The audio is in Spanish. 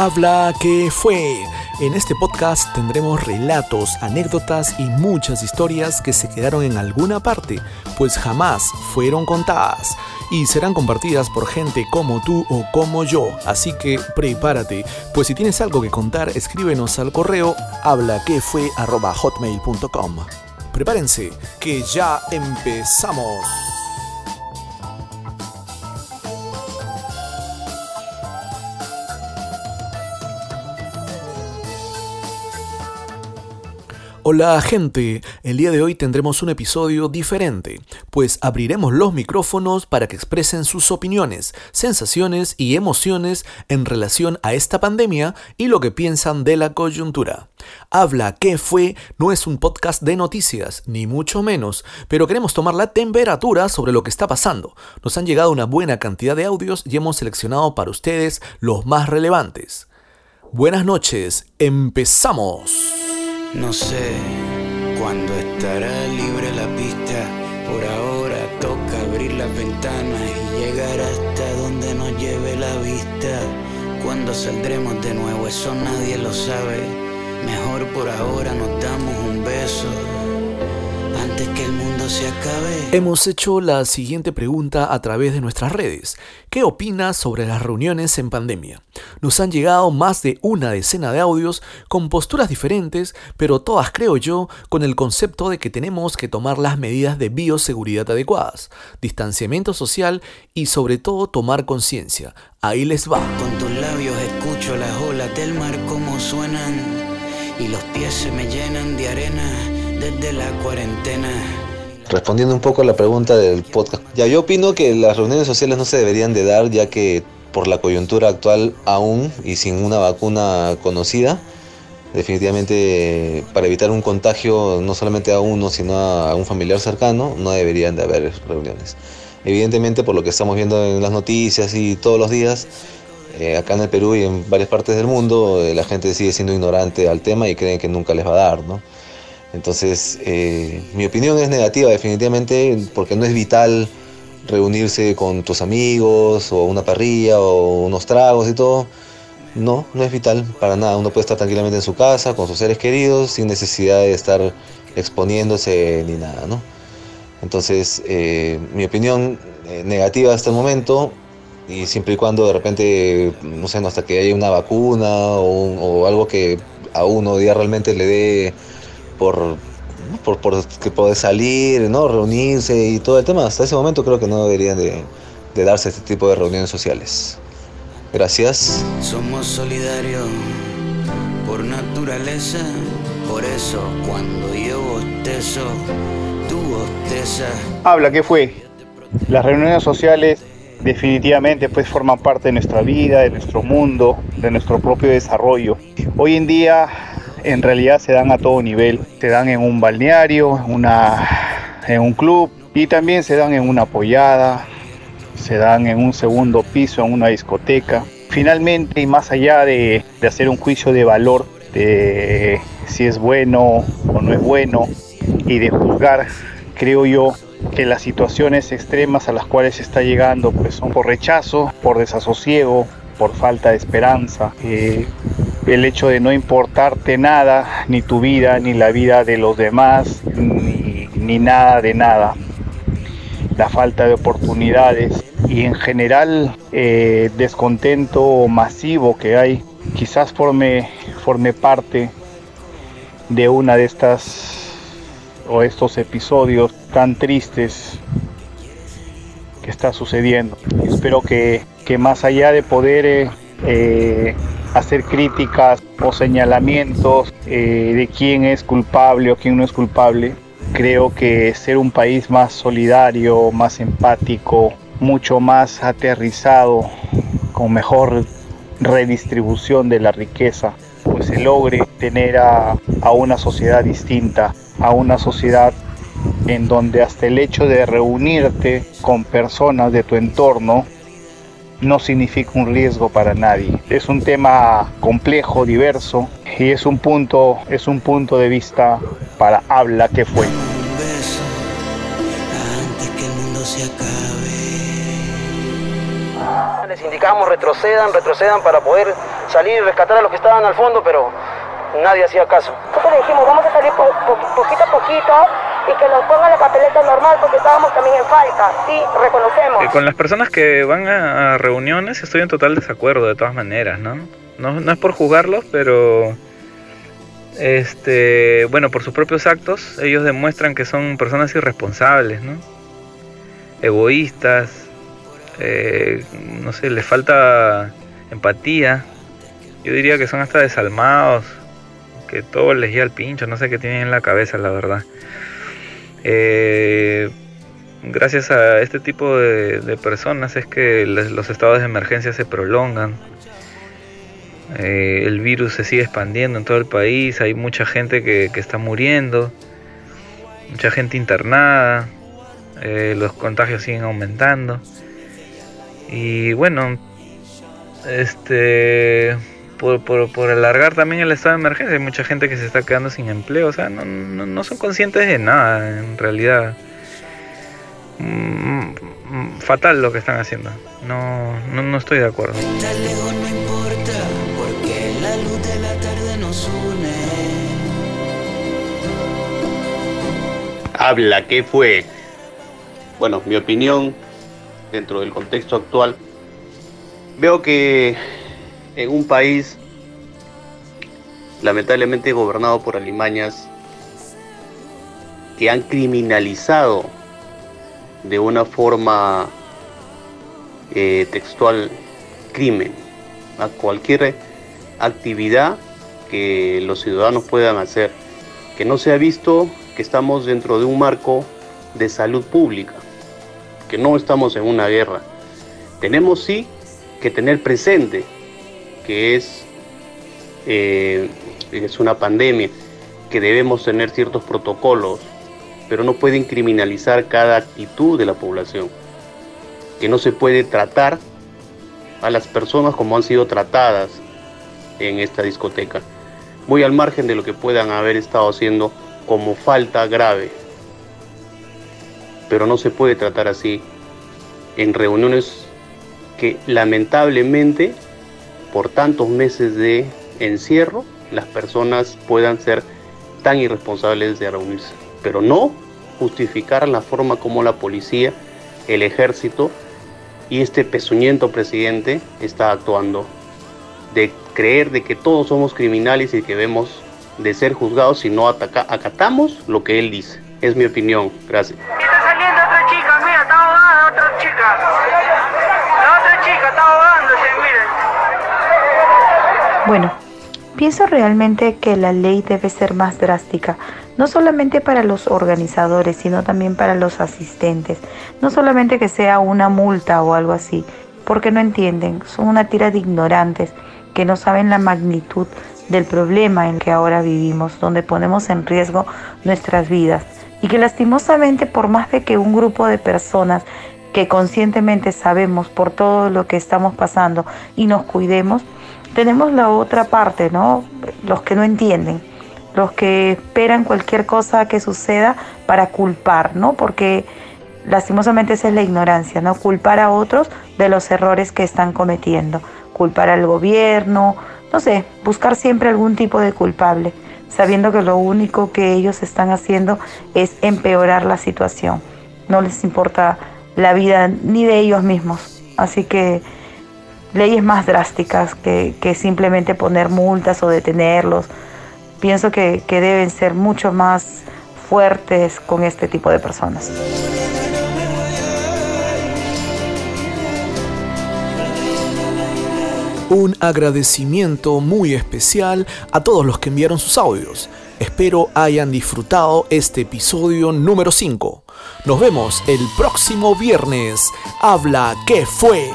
Habla que fue. En este podcast tendremos relatos, anécdotas y muchas historias que se quedaron en alguna parte, pues jamás fueron contadas y serán compartidas por gente como tú o como yo. Así que prepárate, pues si tienes algo que contar, escríbenos al correo hablaquefue@hotmail.com. Prepárense, que ya empezamos. Hola gente, el día de hoy tendremos un episodio diferente, pues abriremos los micrófonos para que expresen sus opiniones, sensaciones y emociones en relación a esta pandemia y lo que piensan de la coyuntura. Habla que fue no es un podcast de noticias, ni mucho menos, pero queremos tomar la temperatura sobre lo que está pasando. Nos han llegado una buena cantidad de audios y hemos seleccionado para ustedes los más relevantes. Buenas noches, empezamos. No sé cuándo estará libre la pista. Por ahora toca abrir las ventanas y llegar hasta donde nos lleve la vista. Cuando saldremos de nuevo, eso nadie lo sabe. Mejor por ahora nos damos un beso antes que el mundo se acabe. Hemos hecho la siguiente pregunta a través de nuestras redes. ¿Qué opinas sobre las reuniones en pandemia? Nos han llegado más de una decena de audios con posturas diferentes, pero todas creo yo con el concepto de que tenemos que tomar las medidas de bioseguridad adecuadas, distanciamiento social y sobre todo tomar conciencia. Ahí les va. Con tus labios escucho las olas del mar como suenan y los pies se me llenan de arena desde la cuarentena. Respondiendo un poco a la pregunta del podcast, ya yo opino que las reuniones sociales no se deberían de dar ya que por la coyuntura actual aún y sin una vacuna conocida, definitivamente para evitar un contagio no solamente a uno sino a un familiar cercano no deberían de haber reuniones. Evidentemente por lo que estamos viendo en las noticias y todos los días, eh, acá en el Perú y en varias partes del mundo, eh, la gente sigue siendo ignorante al tema y creen que nunca les va a dar, ¿no? Entonces, eh, mi opinión es negativa definitivamente porque no es vital reunirse con tus amigos o una parrilla o unos tragos y todo. No, no es vital para nada. Uno puede estar tranquilamente en su casa con sus seres queridos sin necesidad de estar exponiéndose ni nada, ¿no? Entonces, eh, mi opinión eh, negativa hasta el momento y siempre y cuando de repente, no sé, hasta que haya una vacuna o, o algo que a uno ya realmente le dé por, por, por que puede salir, ¿no? reunirse y todo el tema. Hasta ese momento creo que no deberían de, de darse este tipo de reuniones sociales. Gracias. Somos solidarios por naturaleza, por eso cuando yo bostezo, tú bostezas. Habla, ¿qué fue? Las reuniones sociales definitivamente pues forman parte de nuestra vida, de nuestro mundo, de nuestro propio desarrollo. Hoy en día en realidad se dan a todo nivel. Se dan en un balneario, una, en un club y también se dan en una apoyada, se dan en un segundo piso, en una discoteca. Finalmente, y más allá de, de hacer un juicio de valor de si es bueno o no es bueno y de juzgar, creo yo que las situaciones extremas a las cuales se está llegando pues son por rechazo, por desasosiego, por falta de esperanza, eh, el hecho de no importarte nada, ni tu vida, ni la vida de los demás, ni, nada de nada, la falta de oportunidades y en general eh, descontento masivo que hay, quizás forme, forme parte de una de estas o estos episodios tan tristes que está sucediendo. Espero que, que más allá de poder eh, eh, hacer críticas o señalamientos eh, de quién es culpable o quién no es culpable, creo que ser un país más solidario, más empático, mucho más aterrizado, con mejor redistribución de la riqueza, pues se logre tener a, a una sociedad distinta, a una sociedad en donde hasta el hecho de reunirte con personas de tu entorno no significa un riesgo para nadie. Es un tema complejo, diverso y es un punto, es un punto de vista para habla que fue. Un beso antes que el mundo se acabe. Les indicamos retrocedan, retrocedan para poder salir y rescatar a los que estaban al fondo, pero nadie hacía caso. Nosotros le dijimos, vamos a salir poquito a poquito y que nos pongan la papeleta normal porque estábamos también en falta, sí, reconocemos. con las personas que van a, reuniones estoy en total desacuerdo de todas maneras, ¿no? No, es por jugarlos, pero este, bueno, por sus propios actos, ellos demuestran que son personas irresponsables, ¿no? Egoístas, eh, no sé, les falta empatía. Yo diría que son hasta desalmados, que todo les llega al pincho, no sé qué tienen en la cabeza, la verdad. Eh, gracias a este tipo de, personas es que los estados de emergencia se prolongan. Eh, el virus se sigue expandiendo en todo el país, hay mucha gente que, está muriendo, mucha gente internada, eh, los contagios siguen aumentando. Y bueno, este por, por, alargar también el estado de emergencia. Hay mucha gente que se está quedando sin empleo. O sea, no, no, son conscientes de nada, en realidad. Mm, mm, fatal lo que están haciendo. No, no, no estoy de acuerdo. Habla, ¿qué fue? Bueno, mi opinión dentro del contexto actual. Veo que en un país lamentablemente gobernado por alimañas que han criminalizado de una forma eh, textual crimen a cualquier actividad que los ciudadanos puedan hacer, que no se ha visto que estamos dentro de un marco de salud pública, que no estamos en una guerra. Tenemos sí que tener presente que es, eh, es una pandemia, que debemos tener ciertos protocolos, pero no pueden criminalizar cada actitud de la población, que no se puede tratar a las personas como han sido tratadas en esta discoteca, muy al margen de lo que puedan haber estado haciendo como falta grave, pero no se puede tratar así en reuniones que lamentablemente por tantos meses de encierro las personas puedan ser tan irresponsables de reunirse, pero no justificar la forma como la policía, el ejército y este pezuñento presidente está actuando, de creer de que todos somos criminales y que debemos de ser juzgados si no acatamos lo que él dice. Es mi opinión. Gracias. Está saliendo otra chica, mira, está ahogada otra chica. La otra chica está ahogándose, miren. Bueno, pienso realmente que la ley debe ser más drástica, no solamente para los organizadores, sino también para los asistentes. No solamente que sea una multa o algo así, porque no entienden, son una tira de ignorantes que no saben la magnitud del problema en que ahora vivimos, donde ponemos en riesgo nuestras vidas y que lastimosamente por más de que un grupo de personas que conscientemente sabemos por todo lo que estamos pasando y nos cuidemos, tenemos la otra parte, ¿no? Los que no entienden, los que esperan cualquier cosa que suceda para culpar, ¿no? Porque lastimosamente esa es la ignorancia, ¿no? Culpar a otros de los errores que están cometiendo, culpar al gobierno, no sé, buscar siempre algún tipo de culpable, sabiendo que lo único que ellos están haciendo es empeorar la situación. No les importa la vida ni de ellos mismos. Así que leyes más drásticas que, simplemente poner multas o detenerlos. Pienso que, que deben ser mucho más fuertes con este tipo de personas. Un agradecimiento muy especial a todos los que enviaron sus audios. Espero hayan disfrutado este episodio número 5. Nos vemos el próximo viernes. Habla, ¿qué fue?